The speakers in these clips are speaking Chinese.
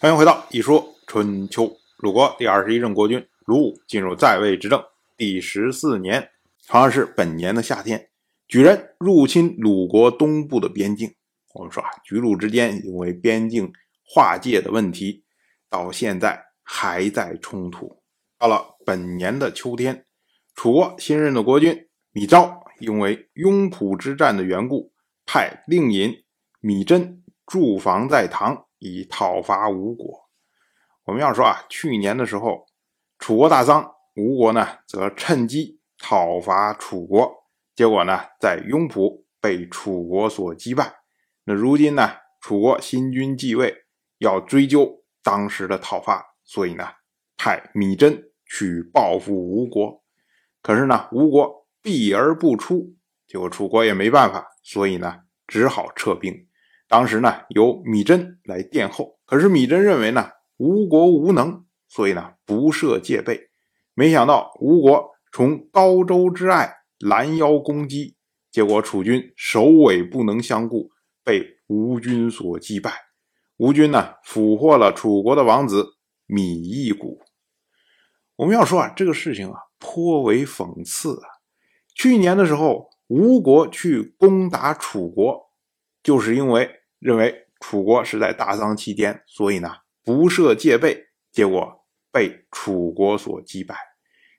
欢迎回到《一说春秋》。鲁国第二十一任国君鲁武进入在位执政第十四年，同样是本年的夏天，举人入侵鲁国东部的边境。我们说啊，举鲁之间因为边境划界的问题，到现在还在冲突。到了本年的秋天，楚国新任的国君米昭因为雍普之战的缘故，派令尹米真驻防在唐。以讨伐吴国。我们要说啊，去年的时候，楚国大丧，吴国呢则趁机讨伐楚国，结果呢在雍浦被楚国所击败。那如今呢，楚国新君继位，要追究当时的讨伐，所以呢派米真去报复吴国。可是呢，吴国避而不出，结果楚国也没办法，所以呢只好撤兵。当时呢，由米真来殿后，可是米真认为呢，吴国无能，所以呢，不设戒备。没想到吴国从高州之外拦腰攻击，结果楚军首尾不能相顾，被吴军所击败。吴军呢，俘获了楚国的王子芈翼谷。我们要说啊，这个事情啊，颇为讽刺啊。去年的时候，吴国去攻打楚国，就是因为。认为楚国是在大丧期间，所以呢不设戒备，结果被楚国所击败。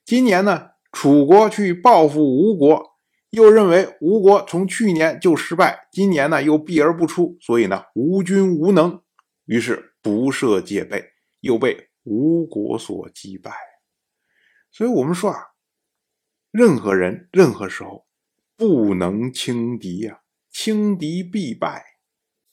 今年呢，楚国去报复吴国，又认为吴国从去年就失败，今年呢又避而不出，所以呢吴军无能，于是不设戒备，又被吴国所击败。所以我们说啊，任何人任何时候不能轻敌呀，轻敌必败。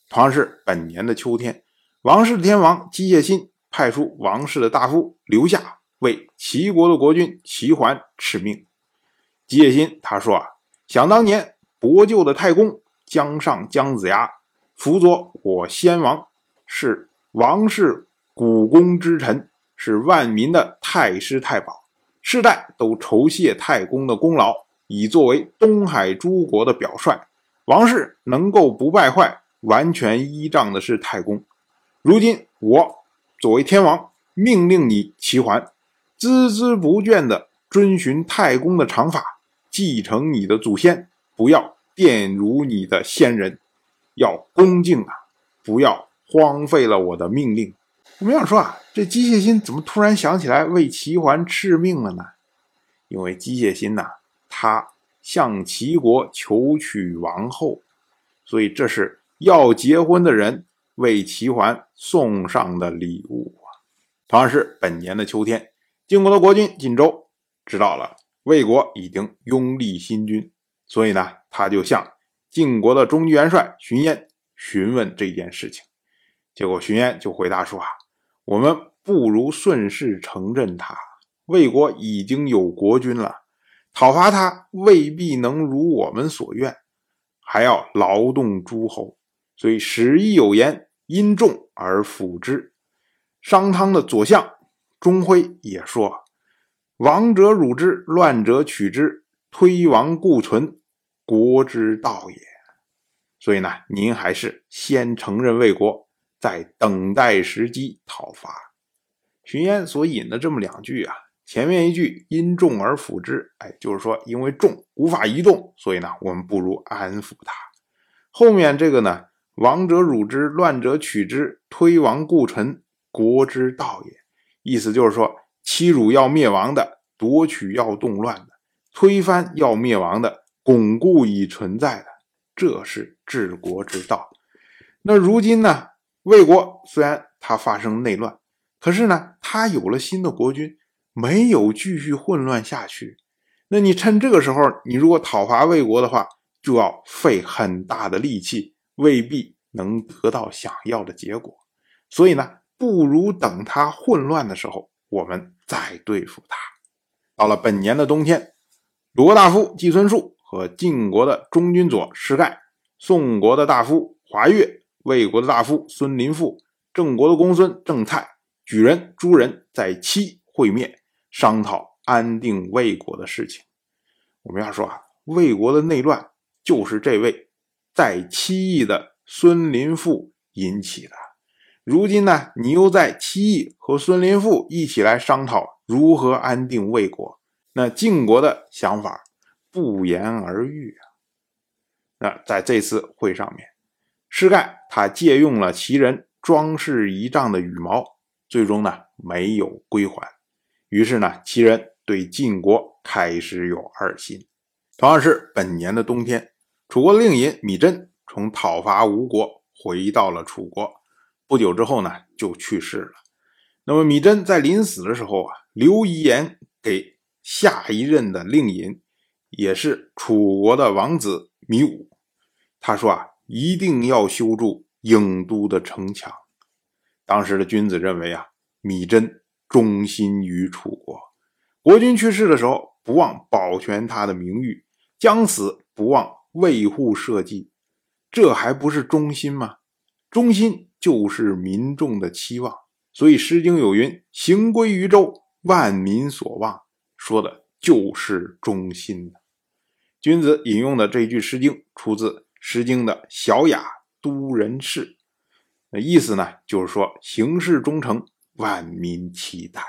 同样是本年的秋天，王室的天王姬谢辛派出王室的大夫留下为齐国的国君齐桓敕命。姬谢辛他说啊，想当年伯舅的太公姜尚姜子牙辅佐我先王，是王室股肱之臣，是万民的太师太保，世代都酬谢太公的功劳，以作为东海诸国的表率。王室能够不败坏。完全依仗的是太公。如今我作为天王，命令你齐桓，孜孜不倦地遵循太公的长法，继承你的祖先，不要玷辱你的先人，要恭敬啊！不要荒废了我的命令。我们要说啊，这机械心怎么突然想起来为齐桓敕命了呢？因为机械心呐，他向齐国求娶王后，所以这是。要结婚的人为齐桓送上的礼物啊！同样是本年的秋天，晋国的国君晋州知道了魏国已经拥立新君，所以呢，他就向晋国的中军元帅荀嫣询问这件事情。结果荀嫣就回答说：“啊，我们不如顺势承认他。魏国已经有国君了，讨伐他未必能如我们所愿，还要劳动诸侯。”所以史亦有言：“因众而辅之。”商汤的左相钟辉也说：“亡者辱之，乱者取之，推亡固存，国之道也。”所以呢，您还是先承认魏国，再等待时机讨伐。荀嫣所引的这么两句啊，前面一句“因众而辅之”，哎，就是说因为众无法移动，所以呢，我们不如安抚他。后面这个呢？亡者辱之，乱者取之，推亡固存，国之道也。意思就是说，欺辱要灭亡的，夺取要动乱的，推翻要灭亡的，巩固已存在的，这是治国之道。那如今呢？魏国虽然它发生内乱，可是呢，它有了新的国君，没有继续混乱下去。那你趁这个时候，你如果讨伐魏国的话，就要费很大的力气。未必能得到想要的结果，所以呢，不如等他混乱的时候，我们再对付他。到了本年的冬天，鲁国大夫季孙树和晋国的中军佐师盖、宋国的大夫华岳、魏国的大夫孙林父、郑国的公孙郑蔡、举人诸人在期会面，商讨安定魏国的事情。我们要说啊，魏国的内乱就是这位。在七义的孙林父引起的，如今呢，你又在七义和孙林赋一起来商讨如何安定魏国，那晋国的想法不言而喻啊。那在这次会上面，施盖他借用了齐人装饰仪仗的羽毛，最终呢没有归还。于是呢，齐人对晋国开始有二心。同样是本年的冬天，楚国的令尹米真从讨伐吴国回到了楚国，不久之后呢就去世了。那么米真在临死的时候啊，留遗言给下一任的令尹，也是楚国的王子米武。他说啊，一定要修筑郢都的城墙。当时的君子认为啊，米真。忠心于楚国，国君去世的时候，不忘保全他的名誉；将死不忘卫护社稷，这还不是忠心吗？忠心就是民众的期望。所以《诗经》有云：“行归于周，万民所望。”说的就是忠心君子引用的这句《诗经》，出自《诗经》的《小雅·都人事》，那意思呢，就是说行事忠诚。万民期待，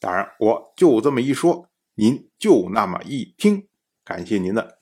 当然，我就这么一说，您就那么一听。感谢您的